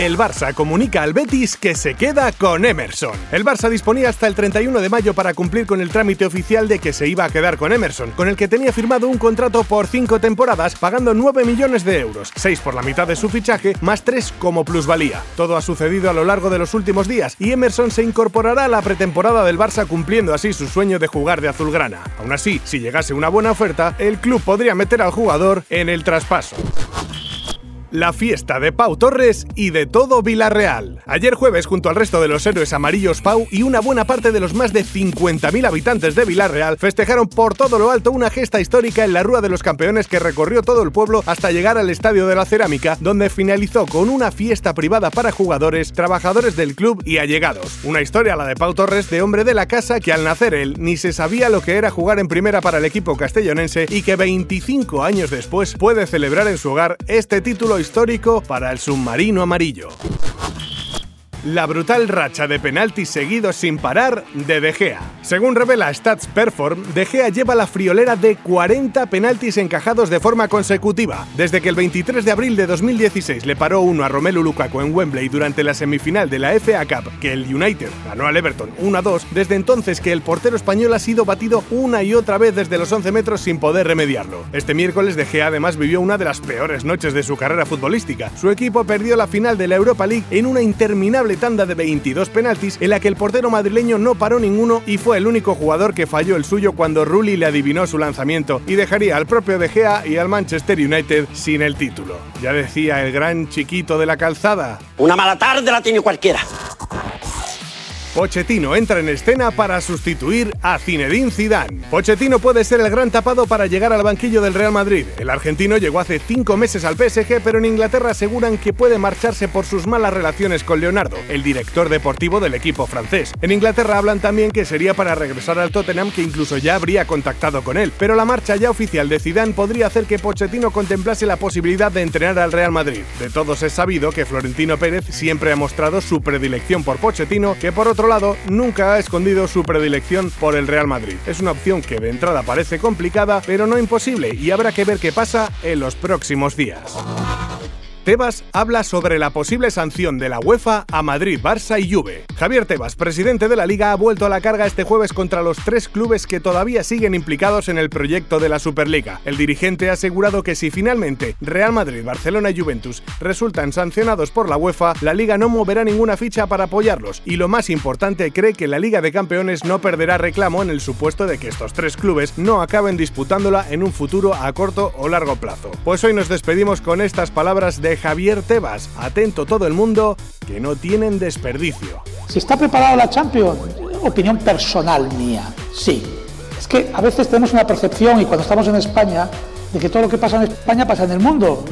El Barça comunica al Betis que se queda con Emerson. El Barça disponía hasta el 31 de mayo para cumplir con el trámite oficial de que se iba a quedar con Emerson, con el que tenía firmado un contrato por cinco temporadas pagando 9 millones de euros, 6 por la mitad de su fichaje, más 3 como plusvalía. Todo ha sucedido a lo largo de los últimos días y Emerson se incorporará a la pretemporada del Barça cumpliendo así su sueño de jugar de azulgrana. Aún así, si llegase una buena oferta, el club podría meter al jugador en el traspaso la fiesta de Pau Torres y de todo Villarreal. Ayer jueves, junto al resto de los héroes amarillos Pau y una buena parte de los más de 50.000 habitantes de Villarreal, festejaron por todo lo alto una gesta histórica en la Rúa de los Campeones que recorrió todo el pueblo hasta llegar al Estadio de la Cerámica, donde finalizó con una fiesta privada para jugadores, trabajadores del club y allegados. Una historia la de Pau Torres de hombre de la casa que al nacer él ni se sabía lo que era jugar en primera para el equipo castellonense y que 25 años después puede celebrar en su hogar este título histórico para el submarino amarillo la brutal racha de penaltis seguidos sin parar de De Gea. Según revela Stats Perform, De Gea lleva la friolera de 40 penaltis encajados de forma consecutiva. Desde que el 23 de abril de 2016 le paró uno a Romelu Lukaku en Wembley durante la semifinal de la FA Cup, que el United ganó al Everton 1-2, desde entonces que el portero español ha sido batido una y otra vez desde los 11 metros sin poder remediarlo. Este miércoles De Gea además vivió una de las peores noches de su carrera futbolística. Su equipo perdió la final de la Europa League en una interminable tanda de 22 penaltis en la que el portero madrileño no paró ninguno y fue el único jugador que falló el suyo cuando Rulli le adivinó su lanzamiento y dejaría al propio De Gea y al Manchester United sin el título. Ya decía el gran chiquito de la calzada. Una mala tarde la tiene cualquiera. Pochettino entra en escena para sustituir a Zinedine Zidane. Pochettino puede ser el gran tapado para llegar al banquillo del Real Madrid. El argentino llegó hace cinco meses al PSG, pero en Inglaterra aseguran que puede marcharse por sus malas relaciones con Leonardo, el director deportivo del equipo francés. En Inglaterra hablan también que sería para regresar al Tottenham, que incluso ya habría contactado con él. Pero la marcha ya oficial de Zidane podría hacer que Pochettino contemplase la posibilidad de entrenar al Real Madrid. De todos es sabido que Florentino Pérez siempre ha mostrado su predilección por Pochettino, que por otro otro lado, nunca ha escondido su predilección por el Real Madrid. Es una opción que de entrada parece complicada, pero no imposible, y habrá que ver qué pasa en los próximos días. Tebas habla sobre la posible sanción de la UEFA a Madrid, Barça y Juve. Javier Tebas, presidente de la liga, ha vuelto a la carga este jueves contra los tres clubes que todavía siguen implicados en el proyecto de la Superliga. El dirigente ha asegurado que si finalmente Real Madrid, Barcelona y Juventus resultan sancionados por la UEFA, la liga no moverá ninguna ficha para apoyarlos y lo más importante, cree que la Liga de Campeones no perderá reclamo en el supuesto de que estos tres clubes no acaben disputándola en un futuro a corto o largo plazo. Pues hoy nos despedimos con estas palabras de Javier Tebas. Atento todo el mundo, que no tienen desperdicio. Si está preparada la Champions, opinión personal mía, sí. Es que a veces tenemos una percepción, y cuando estamos en España, de que todo lo que pasa en España pasa en el mundo.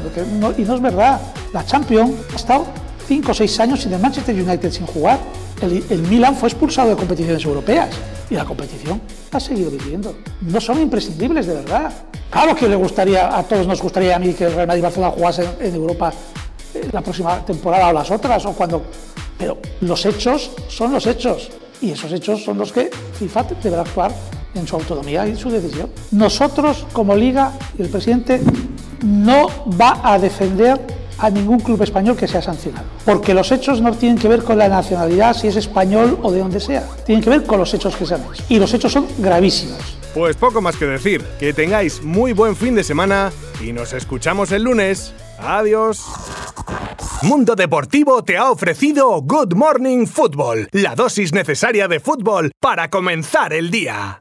y no es verdad. La Champions ha estado cinco o seis años sin el Manchester United sin jugar. El, el Milan fue expulsado de competiciones europeas y la competición ha seguido viviendo. No son imprescindibles, de verdad. Claro que le gustaría, a todos nos gustaría a mí que el Real Madrid Barcelona jugase en, Europa eh, la próxima temporada o las otras, o cuando. Pero los hechos son los hechos. Y esos hechos son los que FIFA deberá actuar en su autonomía y su decisión. Nosotros, como Liga y el presidente, no va a defender a ningún club español que sea sancionado. Porque los hechos no tienen que ver con la nacionalidad, si es español o de donde sea. Tienen que ver con los hechos que se han hecho. Y los hechos son gravísimos. Pues poco más que decir. Que tengáis muy buen fin de semana y nos escuchamos el lunes. Adiós. Mundo Deportivo te ha ofrecido Good Morning Football, la dosis necesaria de fútbol para comenzar el día.